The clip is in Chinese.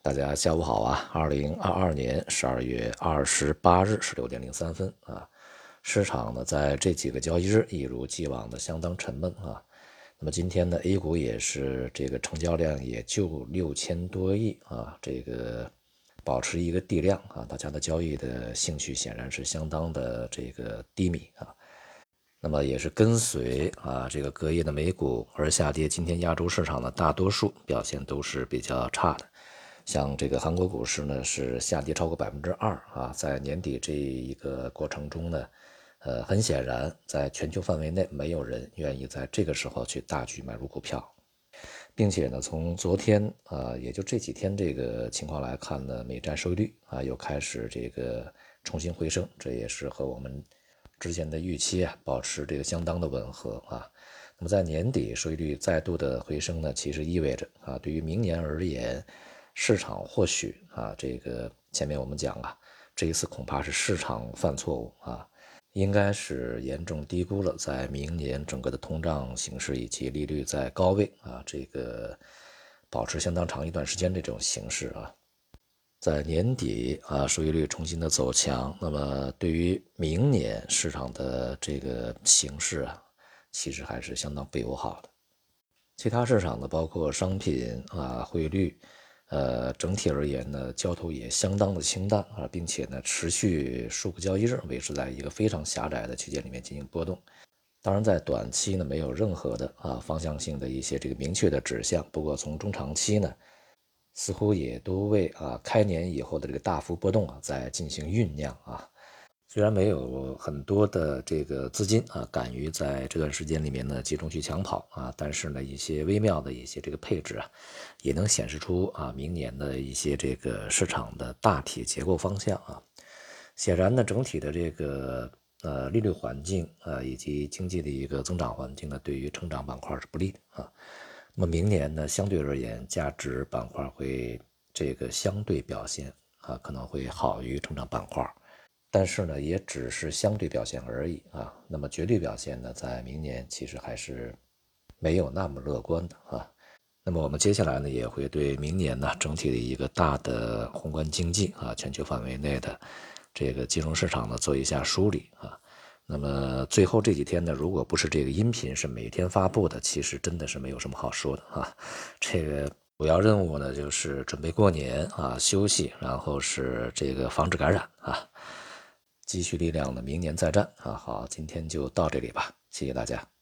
大家下午好啊！二零二二年十二月二十八日十六点零三分啊，市场呢在这几个交易日一如既往的相当沉闷啊。那么今天呢，A 股也是这个成交量也就六千多亿啊，这个保持一个地量啊，大家的交易的兴趣显然是相当的这个低迷啊。那么也是跟随啊这个隔夜的美股而下跌，今天亚洲市场的大多数表现都是比较差的。像这个韩国股市呢，是下跌超过百分之二啊，在年底这一个过程中呢，呃，很显然，在全球范围内，没有人愿意在这个时候去大举买入股票，并且呢，从昨天啊，也就这几天这个情况来看呢，美债收益率啊又开始这个重新回升，这也是和我们之前的预期啊保持这个相当的吻合啊。那么在年底收益率再度的回升呢，其实意味着啊，对于明年而言。市场或许啊，这个前面我们讲啊，这一次恐怕是市场犯错误啊，应该是严重低估了在明年整个的通胀形势以及利率在高位啊，这个保持相当长一段时间的这种形势啊，在年底啊，收益率重新的走强，那么对于明年市场的这个形势啊，其实还是相当不友好的。其他市场呢，包括商品啊，汇率。呃，整体而言呢，交投也相当的清淡啊，并且呢，持续数个交易日维持在一个非常狭窄的区间里面进行波动。当然，在短期呢，没有任何的啊方向性的一些这个明确的指向。不过，从中长期呢，似乎也都为啊开年以后的这个大幅波动啊在进行酝酿啊。虽然没有很多的这个资金啊，敢于在这段时间里面呢集中去抢跑啊，但是呢，一些微妙的一些这个配置啊，也能显示出啊明年的一些这个市场的大体结构方向啊。显然呢，整体的这个呃利率环境啊，以及经济的一个增长环境呢，对于成长板块是不利的啊。那么明年呢，相对而言，价值板块会这个相对表现啊，可能会好于成长板块。但是呢，也只是相对表现而已啊。那么绝对表现呢，在明年其实还是没有那么乐观的啊。那么我们接下来呢，也会对明年呢整体的一个大的宏观经济啊，全球范围内的这个金融市场呢做一下梳理啊。那么最后这几天呢，如果不是这个音频是每天发布的，其实真的是没有什么好说的啊。这个主要任务呢，就是准备过年啊，休息，然后是这个防止感染啊。积蓄力量呢，明年再战啊！好，今天就到这里吧，谢谢大家。